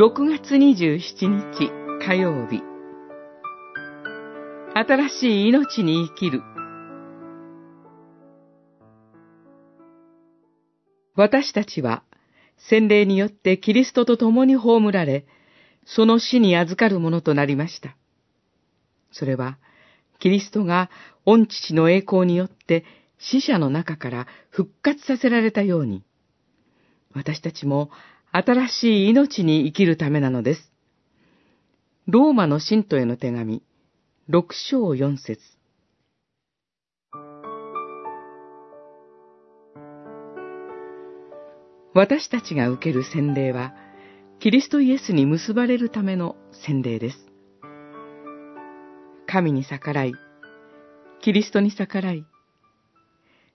6月27日火曜日新しい命に生きる私たちは洗礼によってキリストと共に葬られ、その死に預かるものとなりました。それは、キリストが御父の栄光によって死者の中から復活させられたように、私たちも新しい命に生きるためなのです。ローマの信徒への手紙、六章四節私たちが受ける洗礼は、キリストイエスに結ばれるための洗礼です。神に逆らい、キリストに逆らい、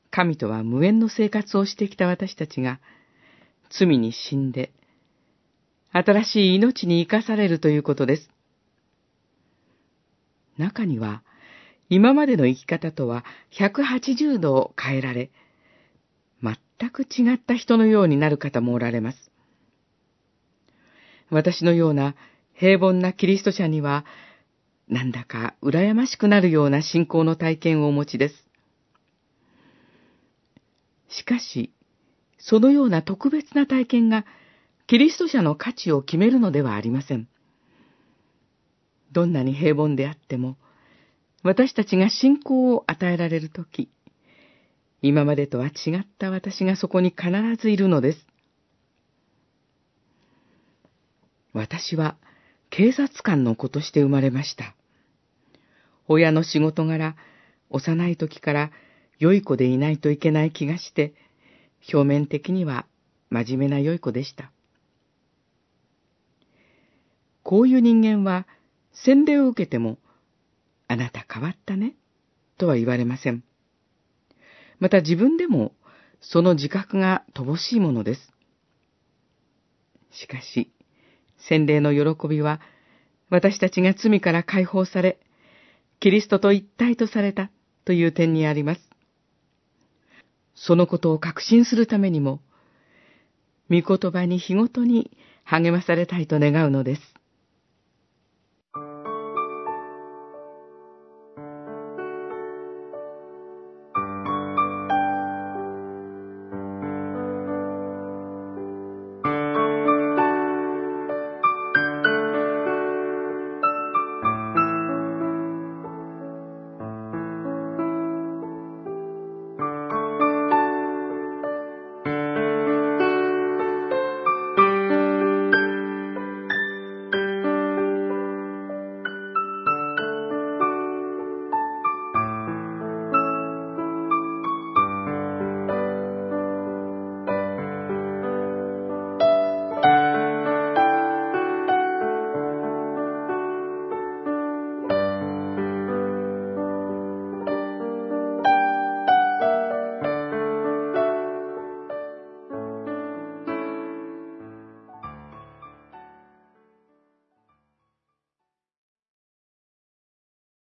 神とは無縁の生活をしてきた私たちが、罪に死んで、新しい命に生かされるということです。中には、今までの生き方とは180度を変えられ、全く違った人のようになる方もおられます。私のような平凡なキリスト者には、なんだか羨ましくなるような信仰の体験をお持ちです。しかし、そのような特別な体験が、キリスト者の価値を決めるのではありません。どんなに平凡であっても、私たちが信仰を与えられるとき、今までとは違った私がそこに必ずいるのです。私は警察官の子として生まれました。親の仕事柄、幼い時から良い子でいないといけない気がして、表面的には真面目な良い子でした。こういう人間は洗礼を受けても、あなた変わったね、とは言われません。また自分でもその自覚が乏しいものです。しかし、洗礼の喜びは、私たちが罪から解放され、キリストと一体とされたという点にあります。そのことを確信するためにも、御言葉に日ごとに励まされたいと願うのです。